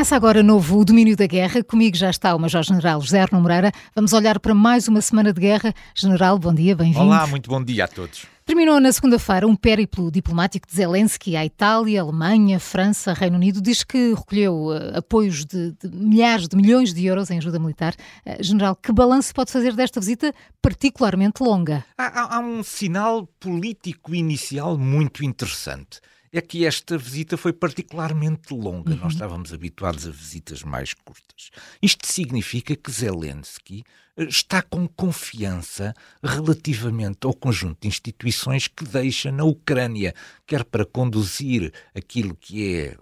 Começa agora novo o Domínio da Guerra. Comigo já está o Major-General José Arno Moreira. Vamos olhar para mais uma semana de guerra. General, bom dia, bem-vindo. Olá, muito bom dia a todos. Terminou na segunda-feira um périplo diplomático de Zelensky à Itália, Alemanha, França, Reino Unido. Diz que recolheu uh, apoios de, de, milhares de milhões de euros em ajuda militar. Uh, General, que balanço pode fazer desta visita particularmente longa? Há, há, há um sinal político inicial muito interessante é que esta visita foi particularmente longa. Uhum. Nós estávamos habituados a visitas mais curtas. Isto significa que Zelensky eh, está com confiança relativamente ao conjunto de instituições que deixa na Ucrânia, quer para conduzir aquilo que é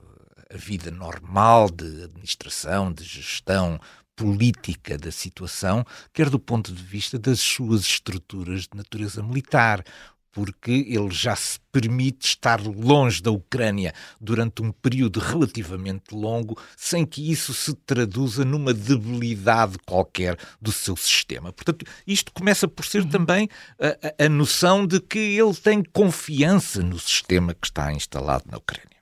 a vida normal de administração, de gestão política da situação, quer do ponto de vista das suas estruturas de natureza militar porque ele já se permite estar longe da Ucrânia durante um período relativamente longo, sem que isso se traduza numa debilidade qualquer do seu sistema. Portanto, isto começa por ser uhum. também a, a noção de que ele tem confiança no sistema que está instalado na Ucrânia.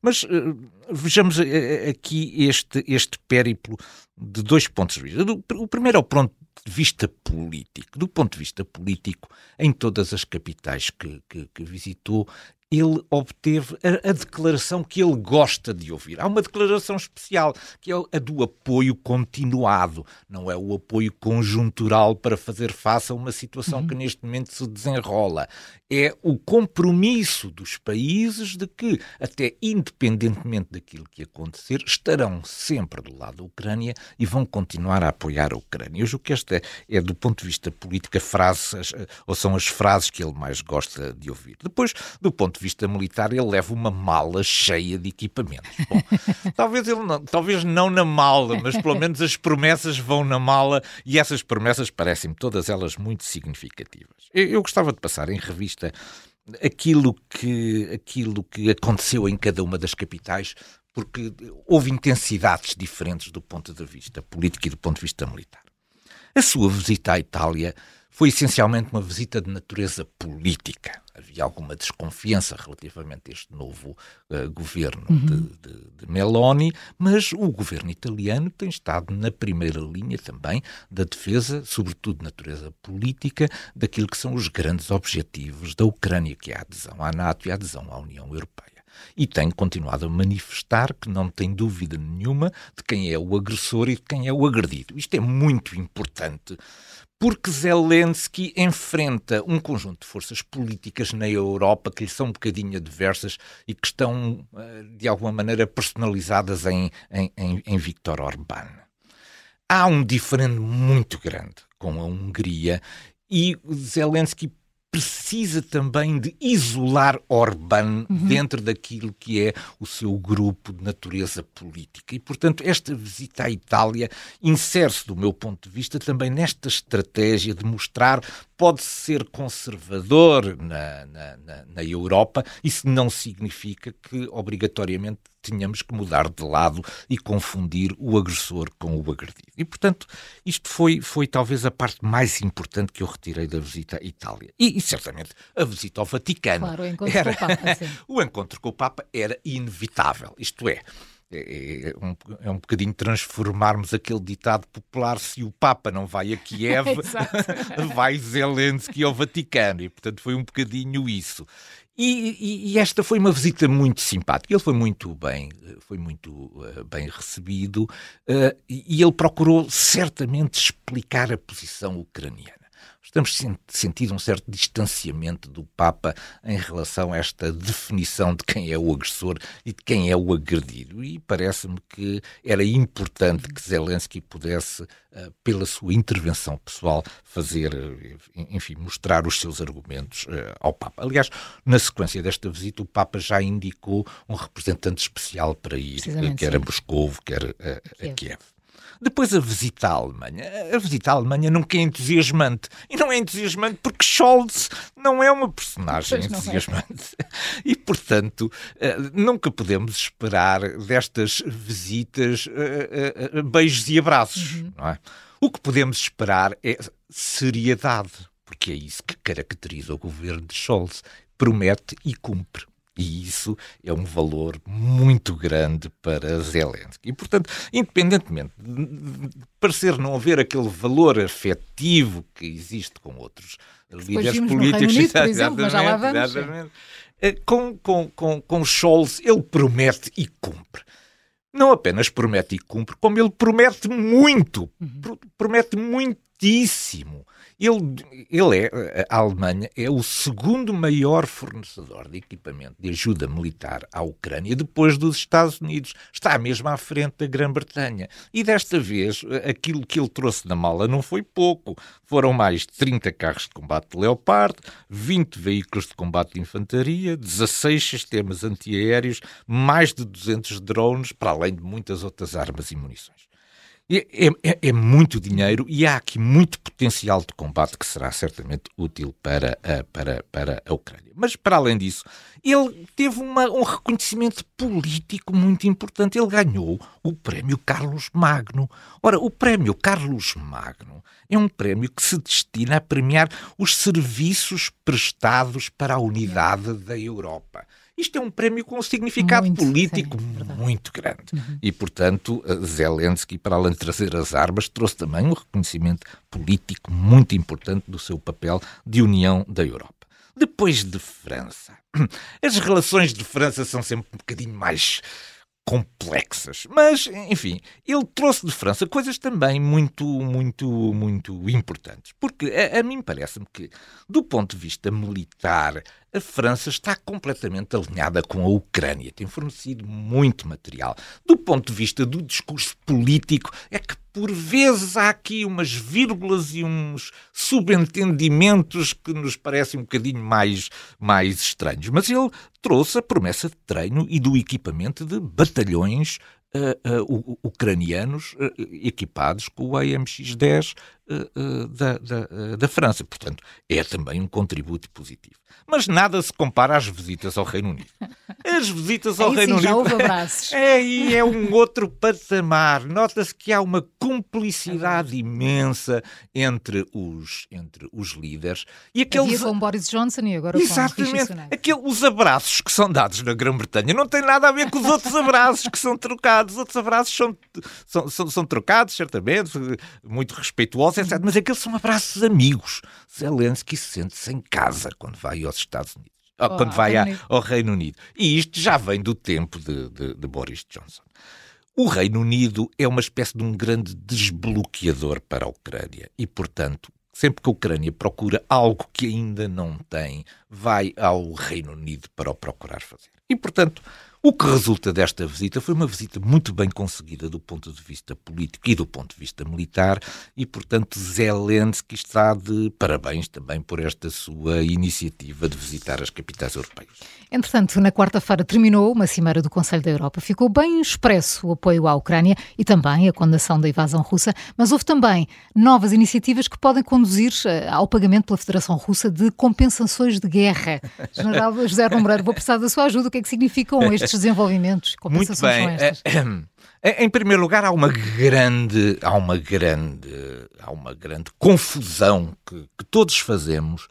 Mas uh, vejamos uh, aqui este, este périplo de dois pontos de vista. O primeiro é o ponto de vista político. Do ponto de vista político, em todas as capitais que, que, que visitou, ele obteve a, a, declaração que ele gosta de ouvir. Há uma declaração especial, que é a do apoio continuado, não é o apoio conjuntural para fazer face a uma situação uhum. que neste momento se desenrola. É o compromisso dos países de que, até independentemente daquilo que acontecer, estarão sempre do lado da Ucrânia e vão continuar a apoiar a Ucrânia. Eu julgo que esta é, do ponto de vista político, a frase, ou são as frases que ele mais gosta de ouvir. Depois, do ponto de vista militar, ele leva uma mala cheia de equipamentos. Bom, talvez, ele não, talvez não na mala, mas pelo menos as promessas vão na mala e essas promessas parecem-me todas elas muito significativas. Eu, eu gostava de passar em revista aquilo que, aquilo que aconteceu em cada uma das capitais, porque houve intensidades diferentes do ponto de vista político e do ponto de vista militar. A sua visita à Itália foi essencialmente uma visita de natureza política. Havia alguma desconfiança relativamente a este novo uh, governo uhum. de, de, de, Meloni, mas o governo italiano tem estado na primeira linha também da defesa, sobretudo de natureza política, daquilo que são os grandes objetivos da Ucrânia, que é a adesão à NATO e a adesão à União Europeia e tem continuado a manifestar que não tem dúvida nenhuma de quem é o agressor e de quem é o agredido. Isto é muito importante porque Zelensky enfrenta um conjunto de forças políticas na Europa que lhe são um bocadinho adversas e que estão, eh, de alguma maneira, personalizadas em, em, em, Viktor Orbán. Há um diferente muito grande com a Hungria e Zelensky precisa também de isolar Orbán uhum. dentro daquilo que é o seu grupo de natureza política. E, portanto, esta visita à Itália insere-se, do meu ponto de vista, também nesta estratégia de mostrar pode ser conservador na, na, na, na Europa, isso não significa que obrigatoriamente tínhamos que mudar de lado e confundir o agressor com o agredido. E, portanto, isto foi, foi talvez a parte mais importante que eu retirei da visita à Itália. E, e certamente, a visita ao Vaticano. Claro, o encontro era, com o Papa. Sim. o encontro com o Papa era inevitável. Isto é, é, é, um, é um bocadinho transformarmos aquele ditado popular: se o Papa não vai a Kiev, vai Zelensky ao Vaticano. E, portanto, foi um bocadinho isso. E, e, e, esta foi uma visita muito simpática. Ele foi muito bem, foi muito uh, bem recebido uh, e ele procurou certamente explicar a posição ucraniana. Estamos sentindo um certo distanciamento do Papa em relação a esta definição de quem é o agressor e de quem é o agredido. E parece-me que era importante que Zelensky pudesse, eh, pela sua intervenção pessoal, fazer, eh, enfim, mostrar os seus argumentos eh, ao Papa. Aliás, na sequência desta visita, o Papa já indicou um representante especial para ir, quer a Moscou, quer a, a Kiev. Depois a visita à Alemanha. A visita à Alemanha nunca é entusiasmante. E não é entusiasmante porque Scholz não é uma personagem é. entusiasmante. É. E, portanto, eh, nunca podemos esperar destas visitas eh, eh, beijos e abraços. Uhum. Não é? O que podemos esperar é seriedade, porque é isso que caracteriza o governo de Scholz. Promete e cumpre E isso é um valor muito grande para Zelensky. E, portanto, independentemente de parecer não haver aquele valor afetivo que existe com outros líderes políticos, Unido, por exemplo, mas já lá vamos. Eh, com, com, com, com Scholz, ele promete e cumpre não apenas promete e cumpre, como ele promete muito, uhum. promete muitíssimo. Ele, ele é, a Alemanha é o segundo maior fornecedor de equipamento de ajuda militar à Ucrânia, depois dos Estados Unidos. Está mesmo à frente da Grã-Bretanha. E desta vez, aquilo que ele trouxe na mala não foi pouco. Foram mais de 30 carros de combate de Leopard, 20 veículos de combate de infantaria, 16 sistemas antiaéreos, mais de 200 drones, para além de muitas outras armas e munições. É, é, é, muito dinheiro e há aqui muito potencial de combate que será certamente útil para a, para, para a Ucrânia. Mas, para além disso, ele teve uma, um reconhecimento político muito importante. Ele ganhou o Prémio Carlos Magno. Ora, o Prémio Carlos Magno é um prémio que se destina a premiar os serviços prestados para a unidade da Europa. Isto é um prémio com um significado muito, político sim, muito grande. Uhum. E, portanto, Zelensky, para além de trazer as armas, trouxe também um reconhecimento político muito importante do seu papel de união da Europa. Depois de França, as relações de França são sempre um bocadinho mais complexas. Mas, enfim, ele trouxe de França coisas também muito, muito, muito importantes. Porque a, a mim parece-me que, do ponto de vista militar, a França está completamente alinhada com a Ucrânia, tem fornecido muito material. Do ponto de vista do discurso político, é que por vezes há aqui umas vírgulas e uns subentendimentos que nos parecem um bocadinho mais, mais estranhos. Mas ele trouxe a promessa de treino e do equipamento de batalhões uh, uh, ucranianos uh, equipados com o AMX-10 da, da, da, França. Portanto, é também um contributo positivo. Mas nada se compara às visitas ao Reino Unido. As visitas ao Aí Reino sim, Unido. Já houve abraços. É, é um outro patamar. Nota-se que há uma cumplicidade imensa entre os, entre os líderes. E aqueles... Havia com Boris Johnson e agora Exatamente. com Aquele, os abraços que são dados na Grã-Bretanha não têm nada a ver com os outros abraços que são trocados. Os outros abraços são, são, são, são trocados, certamente, muito respeituosos, etc. Mas aqueles são abraços amigos. Zelensky sente-se em casa quando vai aos Estados Unidos. Oh, quando vai a, ao Reino Unido. E isto já vem do tempo de, de, de Boris Johnson. O Reino Unido é uma espécie de um grande desbloqueador para a Ucrânia e, portanto, sempre que a Ucrânia procura algo que ainda não tem, vai ao Reino Unido para o procurar fazer. E, portanto, o que resulta desta visita foi uma visita muito bem conseguida do ponto de vista político e do ponto de vista militar, e, portanto, Zelensky está de parabéns também por esta sua iniciativa de visitar as capitais europeias. Entretanto, na quarta-feira terminou uma cimeira do Conselho da Europa. Ficou bem expresso o apoio à Ucrânia e também a condenação da invasão russa, mas houve também novas iniciativas que podem conduzir eh, ao pagamento pela Federação Russa de compensações de guerra. General José Romero, vou precisar da sua ajuda. O que é que significam estes estes desenvolvimentos? Muito bem. Em primeiro lugar, há uma grande, há uma grande, há uma grande confusão que, que todos fazemos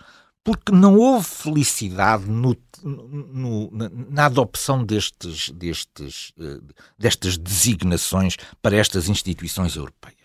porque não houve felicidade no, no, na adopção destes, destes, eh, destas designações para estas instituições europeias.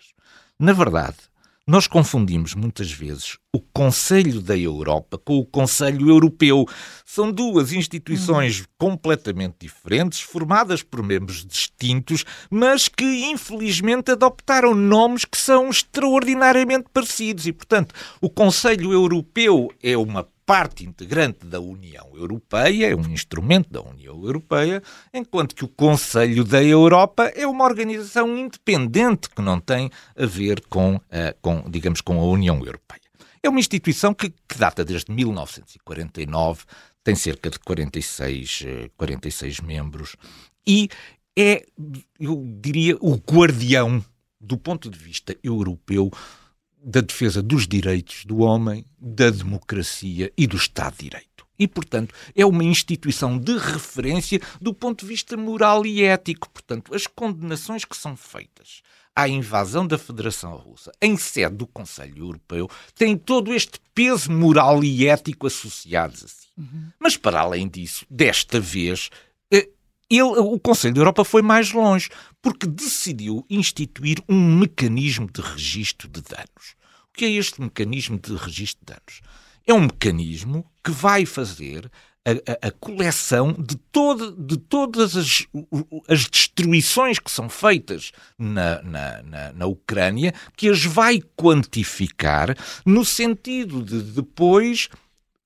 Na verdade, nós confundimos muitas vezes o Conselho da Europa com o Conselho Europeu. São duas instituições uhum. completamente diferentes, formadas por membros distintos, mas que infelizmente adoptaram nomes que são extraordinariamente parecidos. E, portanto, o Conselho Europeu é uma parte integrante da União Europeia, é um instrumento da União Europeia, enquanto que o Conselho da Europa é uma organização independente que não tem a ver com, uh, com digamos, com a União Europeia. É uma instituição que, que data desde 1949, tem cerca de 46, 46 eh, membros e é, eu diria, o guardião do ponto de vista europeu da defesa dos direitos do homem, da democracia e do Estado de Direito. E, portanto, é uma instituição de referência do ponto de vista moral e ético. Portanto, as condenações que são feitas à invasão da Federação Russa em sede do Conselho Europeu têm todo este peso moral e ético associados a si. Uhum. Mas, para além disso, desta vez, eh, ele, o Conselho da Europa foi mais longe, porque decidiu instituir um mecanismo de registro de danos. O que é este mecanismo de registro de danos? É um mecanismo que vai fazer a, a, a, coleção de, todo, de todas as, as destruições que são feitas na, na, na, na, Ucrânia, que as vai quantificar no sentido de depois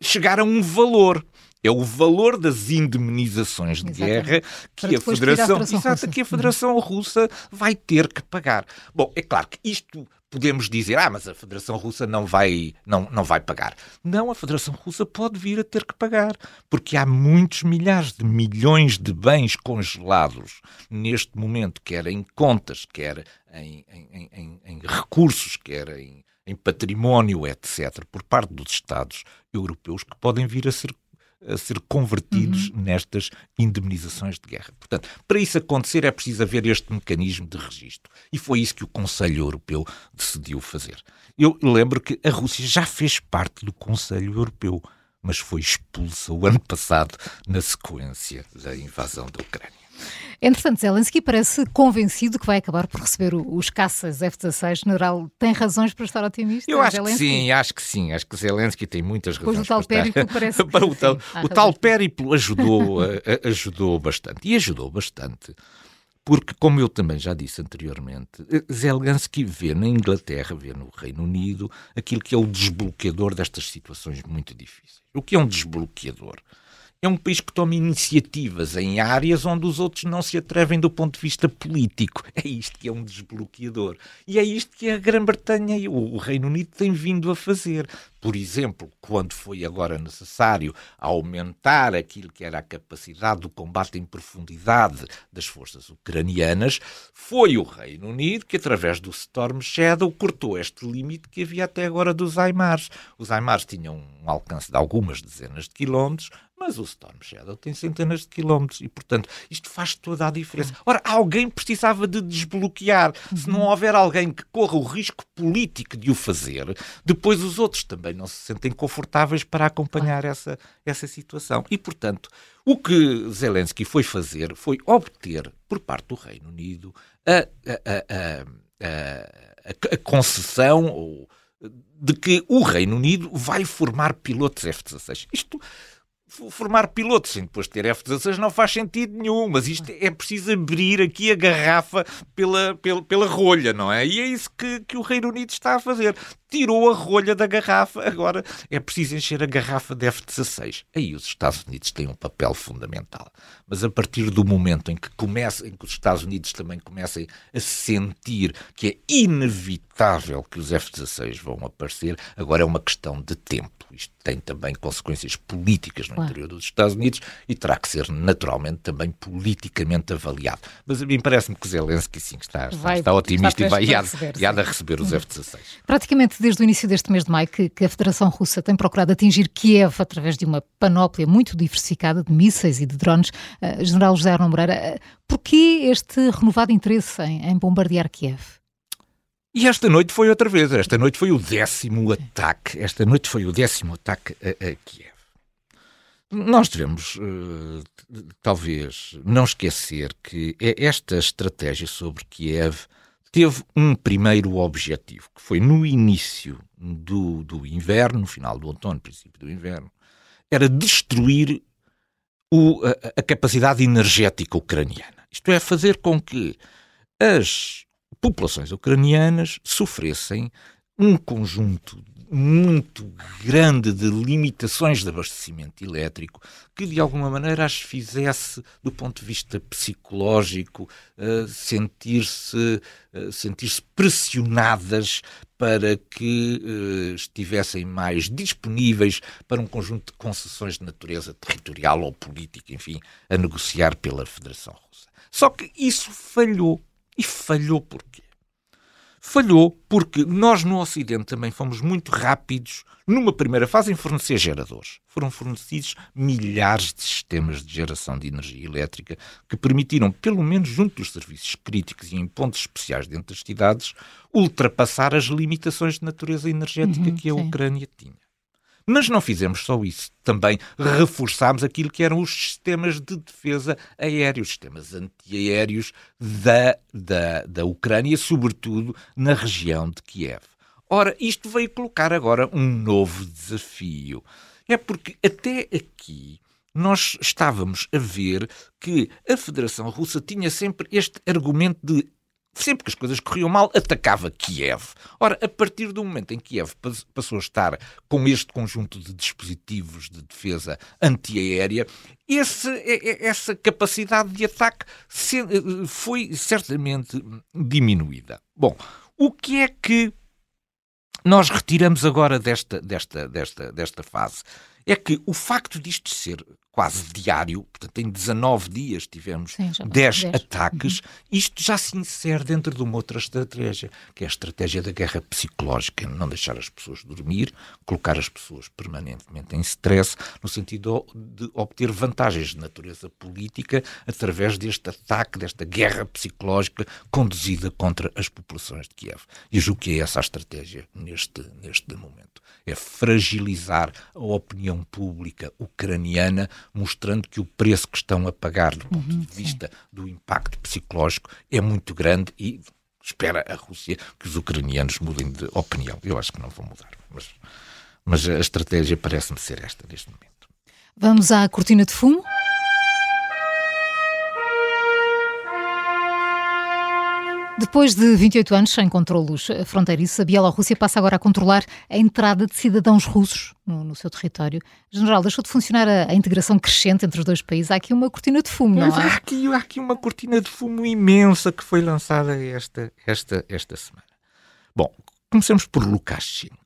chegar a um valor. É o valor das indemnizações de Exatamente. guerra que a, Federação, Federação, exato, que a Federação Russa vai ter que pagar. Bom, é claro que isto podemos dizer, ah, mas a Federação Russa não vai, não, não vai pagar. Não, a Federação Russa pode vir a ter que pagar, porque há muitos milhares de milhões de bens congelados neste momento, quer em contas, quer em, em, em, em recursos, quer em, em património, etc., por parte dos Estados europeus que podem vir a ser a ser convertidos uhum. nestas indemnizações de guerra. Portanto, para isso acontecer é preciso haver este mecanismo de registro. E foi isso que o Conselho Europeu decidiu fazer. Eu lembro que a Rússia já fez parte do Conselho Europeu, mas foi expulsa o ano passado na sequência da invasão da Ucrânia. Entretanto, Zelensky parece convencido que vai acabar por receber os caças F-16. General, tem razões para estar otimista? Eu acho Zelensky? que sim, acho que sim. Acho que Zelensky tem muitas razões pois o tal para périplo estar... parece para o tal, o tal périplo ajudou, ajudou bastante. E ajudou bastante porque, como eu também já disse anteriormente, Zelensky vê na Inglaterra, vê no Reino Unido, aquilo que é o desbloqueador destas situações muito difíceis. O que é um desbloqueador? É um país que toma iniciativas em áreas onde os outros não se atrevem do ponto de vista político. É isto que é um desbloqueador. E é isto que a Grã-Bretanha e o Reino Unido têm vindo a fazer. Por exemplo, quando foi agora necessário aumentar aquilo que era a capacidade do combate em profundidade das forças ucranianas, foi o Reino Unido que, através do Storm Shadow, cortou este limite que havia até agora dos HIMARS. Os HIMARS tinham um alcance de algumas dezenas de quilómetros, mas o Storm Shadow tem centenas de quilómetros e, portanto, isto faz toda a diferença. Ora, alguém precisava de desbloquear. Se não houver alguém que corra o risco político de o fazer, depois os outros também não se sentem confortáveis para acompanhar essa, essa situação. E, portanto, o que Zelensky foi fazer foi obter, por parte do Reino Unido, a, a, a, a concessão ou de que o Reino Unido vai formar pilotos F-16. Isto formar pilotos sem depois ter F-16 não faz sentido nenhum, mas isto é preciso abrir aqui a garrafa pela, pela, pela rolha, não é? E é isso que, que o Reino Unido está a fazer. Tirou a rolha da garrafa, agora é preciso encher a garrafa de F-16. Aí os Estados Unidos têm um papel fundamental. Mas a partir do momento em que, começa, em que os Estados Unidos também comecem a sentir que é inevitável que os F-16 vão aparecer, agora é uma questão de tempo. Isto tem também consequências políticas no interior dos Estados Unidos e terá que ser naturalmente também politicamente avaliado. Mas a mim parece-me que Zelensky sim está, vai, está otimista está e vai receber, e há de receber os F-16. Praticamente desde o início deste mês de maio que, que, a Federação Russa tem procurado atingir Kiev através de uma panóplia muito diversificada de mísseis e de drones. Uh, General José Arno Moreira, uh, porquê este renovado interesse em, em bombardear Kiev? E esta noite foi outra vez. Esta noite foi o décimo ataque. Esta noite foi o décimo ataque a, a Kiev. Nós devemos, uh, talvez, não esquecer que esta estratégia sobre Kiev teve um primeiro objetivo, que foi no início do, do inverno, no final do outono, princípio do inverno, era destruir o, a, a capacidade energética ucraniana. Isto é, fazer com que as populações ucranianas sofressem um conjunto muito grande de limitações de abastecimento elétrico que de alguma maneira as fizesse do ponto de vista psicológico uh, sentir-se uh, sentir-se pressionadas para que uh, estivessem mais disponíveis para um conjunto de concessões de natureza territorial ou política, enfim, a negociar pela Federação Russa. Só que isso falhou. E falhou porquê? Falhou porque nós no Ocidente também fomos muito rápidos numa primeira fase em fornecer geradores. Foram fornecidos milhares de sistemas de geração de energia elétrica que permitiram, pelo menos junto dos serviços críticos e em pontos especiais dentro das cidades, ultrapassar as limitações de natureza energética uhum, que a sim. Ucrânia tinha. Mas não fizemos só isso. Também reforçámos aquilo que eram os sistemas de defesa aéreos, sistemas antiaéreos da, da, da Ucrânia, sobretudo na região de Kiev. Ora, isto veio colocar agora um novo desafio. É porque até aqui nós estávamos a ver que a Federação Russa tinha sempre este argumento de sempre que as coisas corriam mal, atacava Kiev. Ora, a partir do momento em que Kiev passou a estar com este conjunto de dispositivos de defesa antiaérea, esse, essa capacidade de ataque foi certamente diminuída. Bom, o que é que nós retiramos agora desta, desta, desta, desta fase? É que o facto disto ser quase diário, portanto, em 19 dias tivemos Sim, 10, 10, ataques. Uhum. Isto já se insere dentro de uma outra estratégia, que é a estratégia da guerra psicológica, não deixar as pessoas dormir, colocar as pessoas permanentemente em stress, no sentido de obter vantagens de natureza política através deste ataque, desta guerra psicológica conduzida contra as populações de Kiev. E julgo que é essa a estratégia neste, neste momento. É fragilizar a opinião pública ucraniana mostrando que o preço que estão a pagar do ponto de vista do impacto psicológico é muito grande e espera a Rússia que os ucranianos mudem de opinião. Eu acho que não vão mudar, mas, mas a estratégia parece-me ser esta neste momento. Vamos à cortina de fumo. Depois de 28 anos sem controlos fronteiriços, a Bielorrússia passa agora a controlar a entrada de cidadãos russos no, no seu território. General, deixou de funcionar a, a, integração crescente entre os dois países. Há aqui uma cortina de fumo, não é? Há aqui, há aqui uma cortina de fumo imensa que foi lançada esta, esta, esta semana. Bom, comecemos por Lukashenko.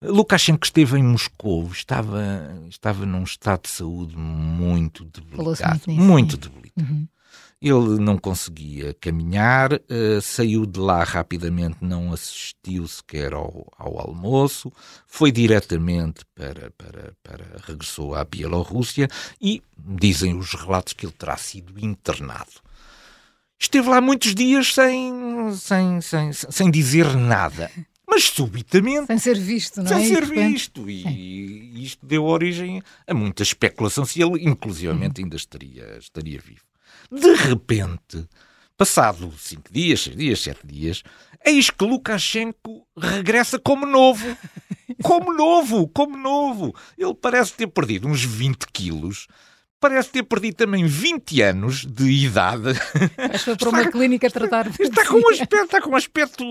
Lukashenko esteve em Moscou, estava, estava num estado de saúde muito debilitado. Muito, muito debilitado. Uhum. Ele não conseguia caminhar, uh, saiu de lá rapidamente, não assistiu sequer ao, ao almoço, foi diretamente para, para, para. regressou à Bielorrússia e dizem os relatos que ele terá sido internado. Esteve lá muitos dias sem, sem, sem, sem dizer nada mas subitamente. Sem ser visto, não sem é? Sem ser visto. E isto deu origem a muita especulação se ele, inclusivamente, ainda estaria, estaria vivo. De repente, passado cinco dias, seis dias, sete dias, eis que Lukashenko regressa como novo. Como novo, como novo. Ele parece ter perdido uns 20 quilos parece ter perdido também 20 anos de idade. Mas foi para uma clínica tratar. Está com um aspecto, está com um aspecto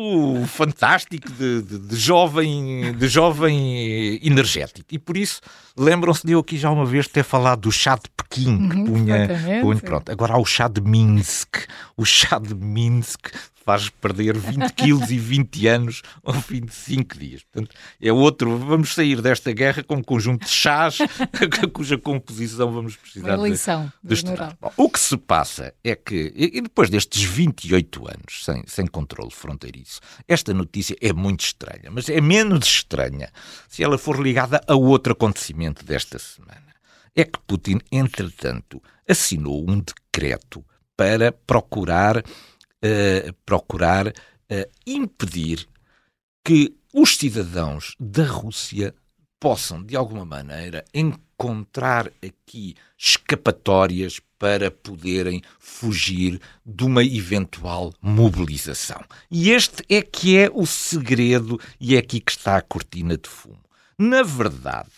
fantástico de, de, de, jovem, de jovem energético. E por isso, lembram-se de eu aqui já uma vez ter falado do chá de Pequim, que uhum, punha, punha. Pronto, agora há o chá de Minsk. O chá de Minsk faz perder 20 quilos e 20 anos ao fim de 5 dias. Portanto, é outro. Vamos sair desta guerra com um conjunto de chás cuja composição vamos precisar Uma lição de, de estudar. Bom, o que se passa é que, e depois destes 28 anos sem, sem controle fronteiriço, esta notícia é muito estranha, mas é menos estranha se ela for ligada a outro acontecimento desta semana. É que Putin, entretanto, assinou um decreto para procurar uh, procurar uh, impedir que os cidadãos da Rússia possam, de alguma maneira, encontrar aqui escapatórias para poderem fugir de uma eventual mobilização. E este é que é o segredo e é aqui que está a cortina de fumo. Na verdade,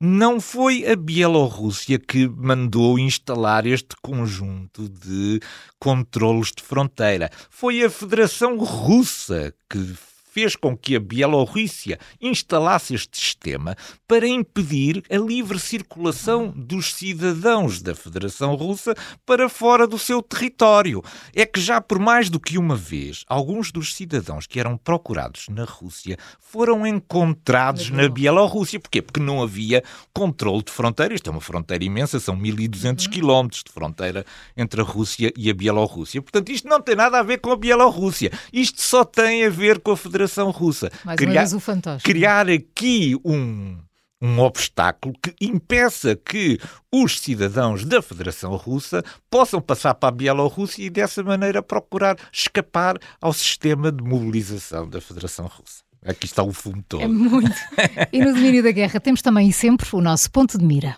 não foi a Bielorrússia que mandou instalar este conjunto de controlos de fronteira. Foi a Federação Russa que fez com que a Bielorrússia instalasse este sistema para impedir a livre circulação dos cidadãos da Federação Russa para fora do seu território. É que já por mais do que uma vez, alguns dos cidadãos que eram procurados na Rússia foram encontrados na Bielorrússia. Porquê? Porque não havia controle de fronteira. Isto é uma fronteira imensa, são 1200 uhum. quilómetros de fronteira entre a Rússia e a Bielorrússia. Portanto, isto não tem nada a ver com a Bielorrússia. Isto só tem a ver com a Federação Russa. Mais criar, o fantoche. Criar aqui um um obstáculo que impeça que os cidadãos da Federação Russa possam passar para a Bielorrússia e dessa maneira procurar escapar ao sistema de mobilização da Federação Russa. Aqui está o fumo todo. É muito. E no domínio da guerra temos também sempre o nosso ponto de mira.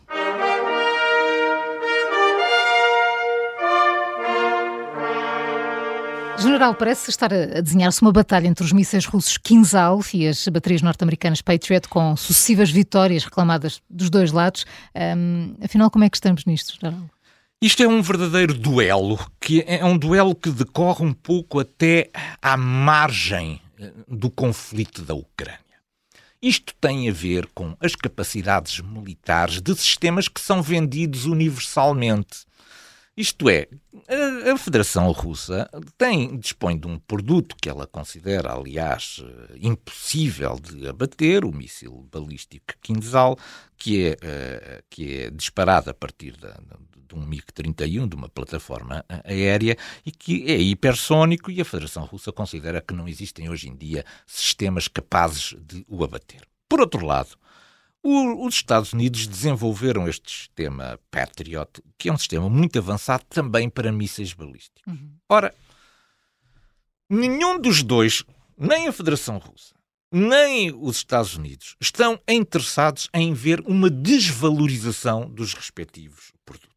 General, parece estar a desenhar-se uma batalha entre os mísseis russos Kinzhal e as baterias norte-americanas Patriot, com sucessivas vitórias reclamadas dos dois lados. Um, afinal, como é que estamos nisto, General? Isto é um verdadeiro duelo, que é um duelo que decorre um pouco até à margem eh, do conflito da Ucrânia. Isto tem a ver com as capacidades militares de sistemas que são vendidos universalmente. Isto é, a, a, Federação Russa tem, dispõe de um produto que ela considera, aliás, eh, impossível de abater, o míssil balístico Kinzhal, que é, uh, que é disparado a partir da, de um MiG-31, de uma plataforma eh, aérea, e que é hipersónico e a Federação Russa considera que não existem hoje em dia sistemas capazes de o abater. Por outro lado, o, os Estados Unidos desenvolveram este sistema Patriot, que é um sistema muito avançado também para mísseis balísticos. Uhum. Ora, nenhum dos dois, nem a Federação Russa, nem os Estados Unidos, estão interessados em ver uma desvalorização dos respectivos produtos.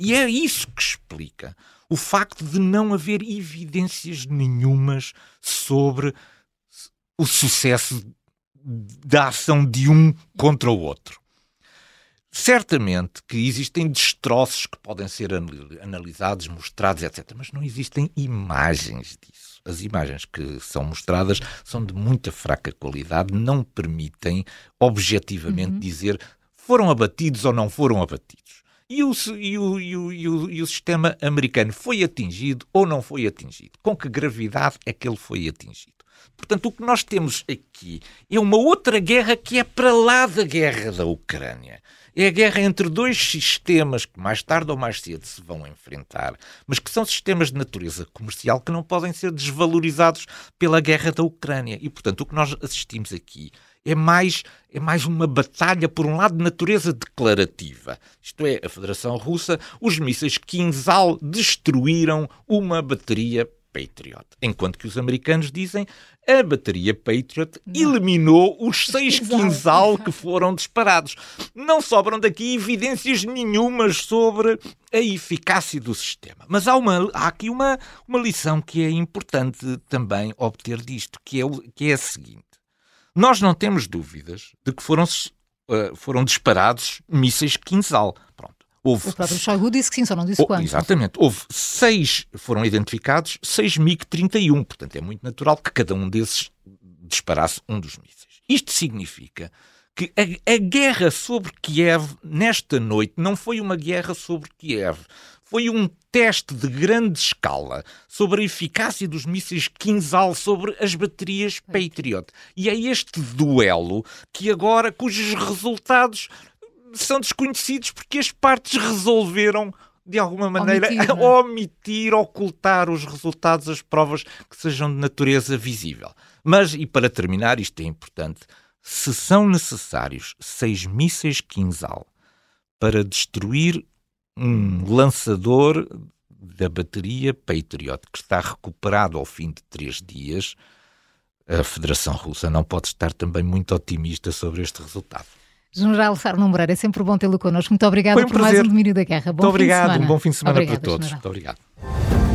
E é isso que explica o facto de não haver evidências nenhumas sobre o sucesso da ação de um contra o outro. Certamente que existem destroços que podem ser analisados, mostrados, etc. Mas não existem imagens disso. As imagens que são mostradas são de muita fraca qualidade, não permitem objetivamente uhum. dizer foram abatidos ou não foram abatidos. E o, e, o, e, o, e, o, e o sistema americano foi atingido ou não foi atingido? Com que gravidade é que ele foi atingido? Portanto, o que nós temos aqui é uma outra guerra que é para lá da guerra da Ucrânia. É a guerra entre dois sistemas que mais tarde ou mais cedo se vão enfrentar, mas que são sistemas de natureza comercial que não podem ser desvalorizados pela guerra da Ucrânia. E, portanto, o que nós assistimos aqui é mais, é mais uma batalha, por um lado, de natureza declarativa. Isto é, a Federação Russa, os mísseis Kinzhal destruíram uma bateria Patriot. Enquanto que os americanos dizem a bateria Patriot não. eliminou os seis quinzal que foram disparados. Não sobram daqui evidências nenhumas sobre a eficácia do sistema. Mas há, uma, há aqui uma, uma lição que é importante também obter disto, que é, o, que é a seguinte. Nós não temos dúvidas de que foram, uh, foram disparados mísseis quinzal. Pronto. Houve... O próprio Shoigu disse que sim, só não disse oh. Exatamente. Houve seis, foram identificados seis MiG-31. Portanto, é muito natural que cada um desses disparasse um dos mísseis. Isto significa que a, a, guerra sobre Kiev nesta noite não foi uma guerra sobre Kiev. Foi um teste de grande escala sobre a eficácia dos mísseis Kinzhal sobre as baterias Patriot. E é este duelo que agora, cujos resultados são desconhecidos porque as partes resolveram de alguma maneira omitir, é? omitir, ocultar os resultados, as provas que sejam de natureza visível. Mas, e para terminar, isto é importante, se são necessários seis mísseis Kinzhal para destruir um lançador da bateria Patriot que está recuperado ao fim de três dias, a Federação Russa não pode estar também muito otimista sobre este resultado. General Sarno Moreira, é sempre bom tê-lo connosco. Muito obrigada um por prazer. mais um domínio da guerra. Bom Muito obrigado, um bom fim de semana Obrigada, para todos. General. Muito obrigado.